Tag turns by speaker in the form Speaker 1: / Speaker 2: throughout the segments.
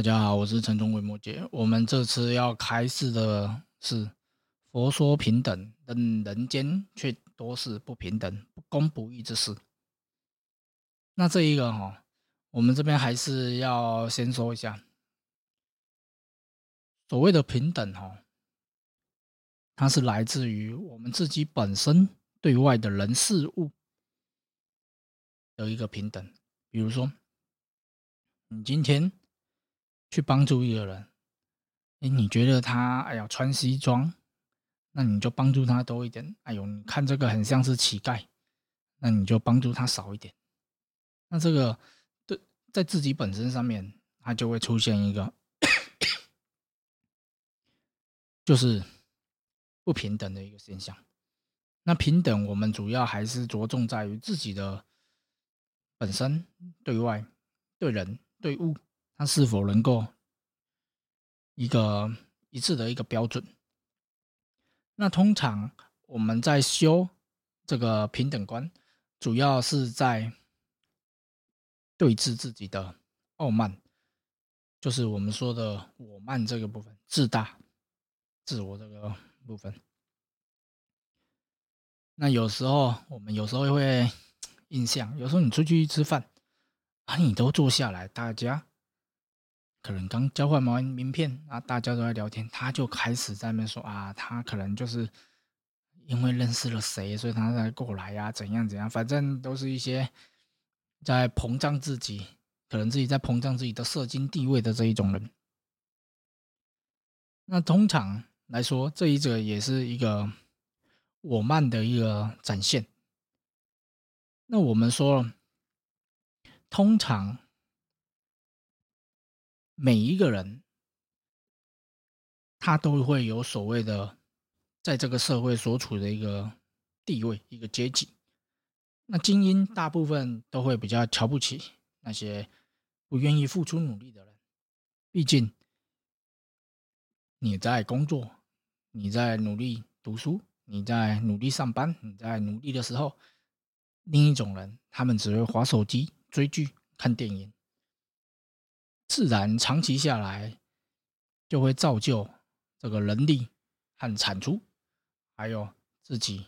Speaker 1: 大家好，我是陈忠伟摩羯。我们这次要开示的是“佛说平等，但人间却多是不平等、不公不义之事”。那这一个哈，我们这边还是要先说一下，所谓的平等哈，它是来自于我们自己本身对外的人事物的一个平等。比如说，你今天。去帮助一个人，哎，你觉得他哎呀穿西装，那你就帮助他多一点。哎呦，你看这个很像是乞丐，那你就帮助他少一点。那这个对在自己本身上面，它就会出现一个就是不平等的一个现象。那平等，我们主要还是着重在于自己的本身对外对人对物。它是否能够一个一致的一个标准？那通常我们在修这个平等观，主要是在对峙自己的傲慢，就是我们说的我慢这个部分，自大、自我这个部分。那有时候我们有时候会 印象，有时候你出去吃饭啊，你都坐下来，大家。可能刚交换完名片啊，大家都在聊天，他就开始在那边说啊，他可能就是因为认识了谁，所以他才过来呀，怎样怎样，反正都是一些在膨胀自己，可能自己在膨胀自己的社经地位的这一种人。那通常来说，这一者也是一个我慢的一个展现。那我们说，通常。每一个人，他都会有所谓的，在这个社会所处的一个地位、一个阶级。那精英大部分都会比较瞧不起那些不愿意付出努力的人。毕竟你在工作，你在努力读书，你在努力上班，你在努力的时候，另一种人，他们只会划手机、追剧、看电影。自然长期下来，就会造就这个人力和产出，还有自己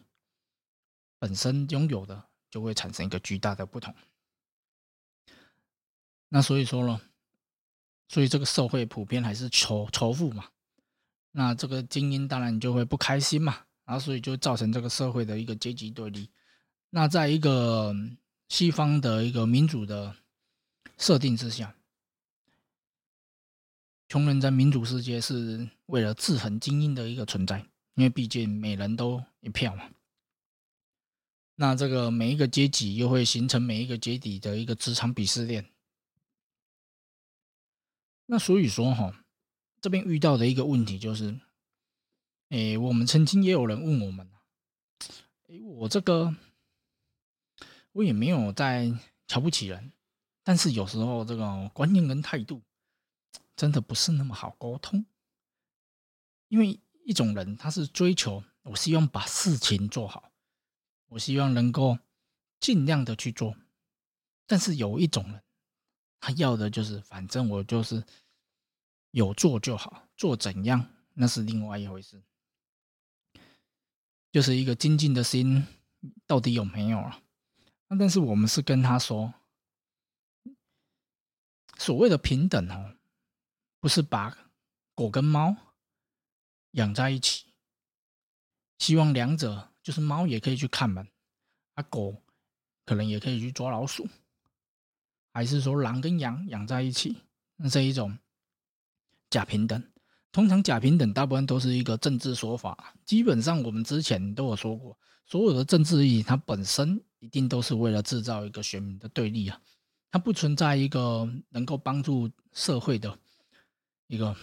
Speaker 1: 本身拥有的，就会产生一个巨大的不同。那所以说呢，所以这个社会普遍还是仇仇富嘛。那这个精英当然就会不开心嘛，然后所以就造成这个社会的一个阶级对立。那在一个西方的一个民主的设定之下。穷人在民主世界是为了制衡精英的一个存在，因为毕竟每人都一票嘛。那这个每一个阶级又会形成每一个阶级的一个职场鄙视链。那所以说哈，这边遇到的一个问题就是，哎，我们曾经也有人问我们，哎，我这个我也没有在瞧不起人，但是有时候这个观念跟态度。真的不是那么好沟通，因为一种人他是追求，我希望把事情做好，我希望能够尽量的去做，但是有一种人，他要的就是反正我就是有做就好，做怎样那是另外一回事，就是一个精进的心到底有没有啊？那但是我们是跟他说，所谓的平等哦。不是把狗跟猫养在一起，希望两者就是猫也可以去看门，啊狗可能也可以去抓老鼠，还是说狼跟羊养在一起？那这一种假平等，通常假平等大部分都是一个政治说法。基本上我们之前都有说过，所有的政治意义它本身一定都是为了制造一个选民的对立啊，它不存在一个能够帮助社会的。一个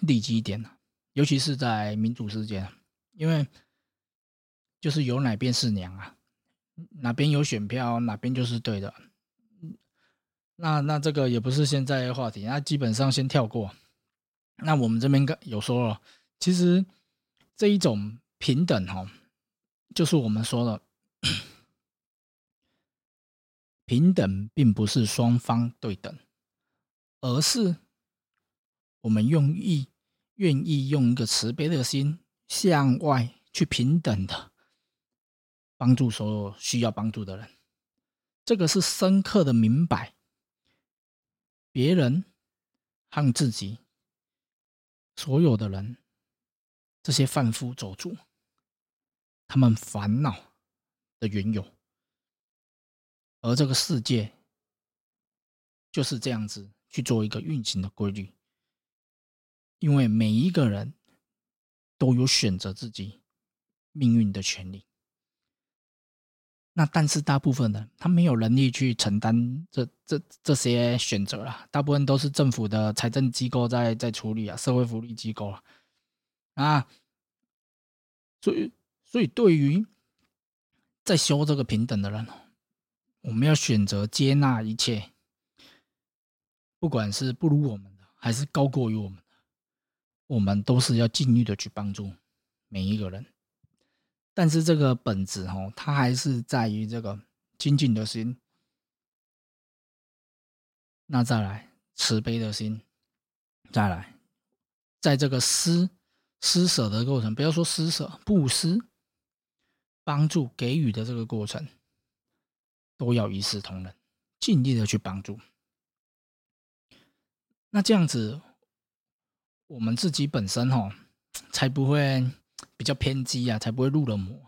Speaker 1: 利基点尤其是在民主世界，因为就是有哪边是娘啊，哪边有选票，哪边就是对的。那那这个也不是现在的话题，那基本上先跳过。那我们这边有说了，其实这一种平等哈，就是我们说的平等，并不是双方对等。而是我们用意愿意用一个慈悲的心向外去平等的帮助所有需要帮助的人，这个是深刻的明白别人和自己所有的人这些贩夫走卒他们烦恼的缘由，而这个世界就是这样子去做一个运行的规律。因为每一个人都有选择自己命运的权利，那但是大部分人他没有能力去承担这这这些选择啊，大部分都是政府的财政机构在在处理啊，社会福利机构啊，啊，所以所以对于在修这个平等的人，我们要选择接纳一切，不管是不如我们的，还是高过于我们。我们都是要尽力的去帮助每一个人，但是这个本质哦，它还是在于这个精进的心。那再来慈悲的心，再来，在这个施施舍的过程，不要说施舍，布施、帮助、给予的这个过程，都要一视同仁，尽力的去帮助。那这样子。我们自己本身哈，才不会 比较偏激啊，才不会入了魔。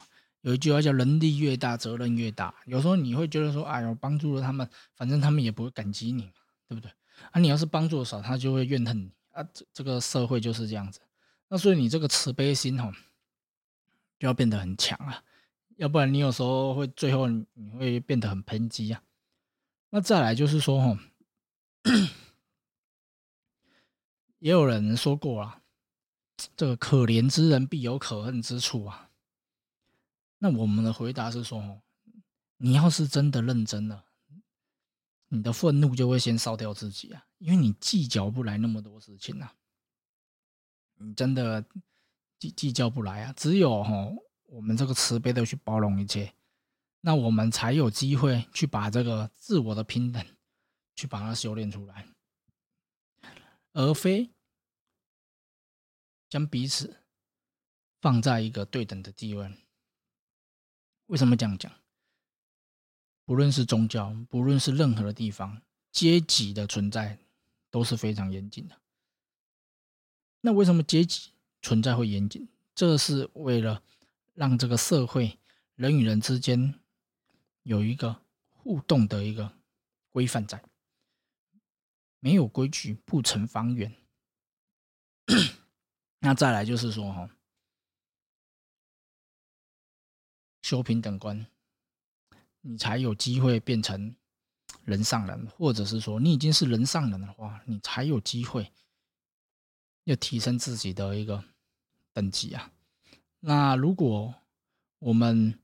Speaker 1: 有一句话叫“能力越大，责任越大”。有时候你会觉得说：“哎呦，帮助了他们，反正他们也不会感激你，对不对？”啊，你要是帮助少，他就会怨恨你啊。这这个社会就是这样子。那所以你这个慈悲心哈，就要变得很强啊，要不然你有时候会最后你会变得很偏激啊。那再来就是说哈。也有人说过啊，这个可怜之人必有可恨之处啊。那我们的回答是说，你要是真的认真了，你的愤怒就会先烧掉自己啊，因为你计较不来那么多事情啊，你真的计计较不来啊。只有哈，我们这个慈悲的去包容一切，那我们才有机会去把这个自我的平等去把它修炼出来，而非。将彼此放在一个对等的地位。为什么这样讲？不论是宗教，不论是任何的地方，阶级的存在都是非常严谨的。那为什么阶级存在会严谨？这是为了让这个社会人与人之间有一个互动的一个规范在。没有规矩，不成方圆。那再来就是说，哈，修平等观，你才有机会变成人上人，或者是说，你已经是人上人的话，你才有机会要提升自己的一个等级啊。那如果我们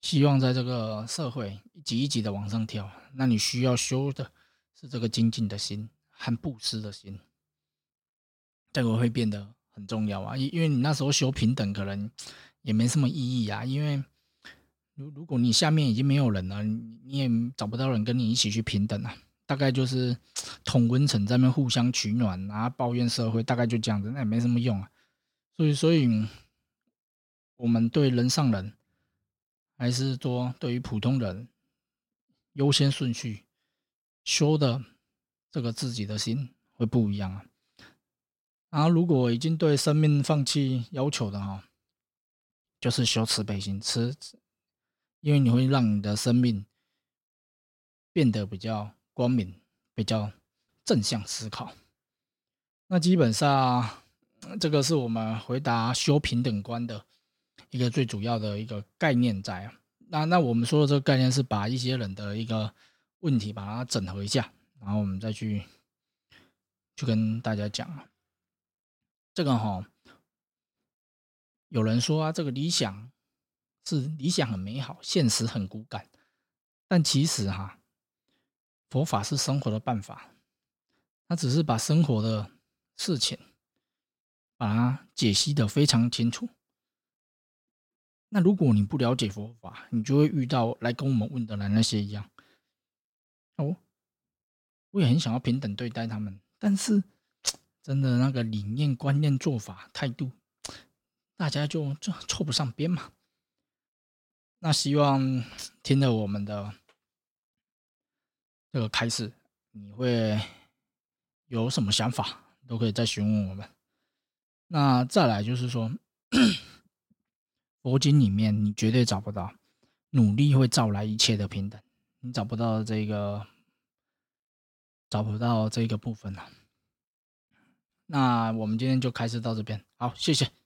Speaker 1: 希望在这个社会一级一级的往上跳，那你需要修的是这个精进的心和布施的心，这个会变得。很重要啊，因因为你那时候修平等可能也没什么意义啊，因为如如果你下面已经没有人了，你也找不到人跟你一起去平等啊，大概就是同温层在那互相取暖啊，抱怨社会，大概就这样子，那也没什么用啊。所以，所以我们对人上人，还是说对于普通人优先顺序修的这个自己的心会不一样啊。然后，如果已经对生命放弃要求的哈，就是修慈悲心，慈，因为你会让你的生命变得比较光明，比较正向思考。那基本上，这个是我们回答修平等观的一个最主要的一个概念在啊。那那我们说的这个概念是把一些人的一个问题把它整合一下，然后我们再去去跟大家讲啊。这个哈，有人说啊，这个理想是理想很美好，现实很骨感。但其实哈，佛法是生活的办法，它只是把生活的事情把它解析的非常清楚。那如果你不了解佛法，你就会遇到来跟我们问的人那些一样。哦，我也很想要平等对待他们，但是。真的那个理念、观念、做法、态度，大家就就凑不上边嘛。那希望听了我们的这个开示，你会有什么想法，都可以再询问我们。那再来就是说，佛经里面你绝对找不到，努力会招来一切的平等，你找不到这个，找不到这个部分了。那我们今天就开始到这边，好，谢谢。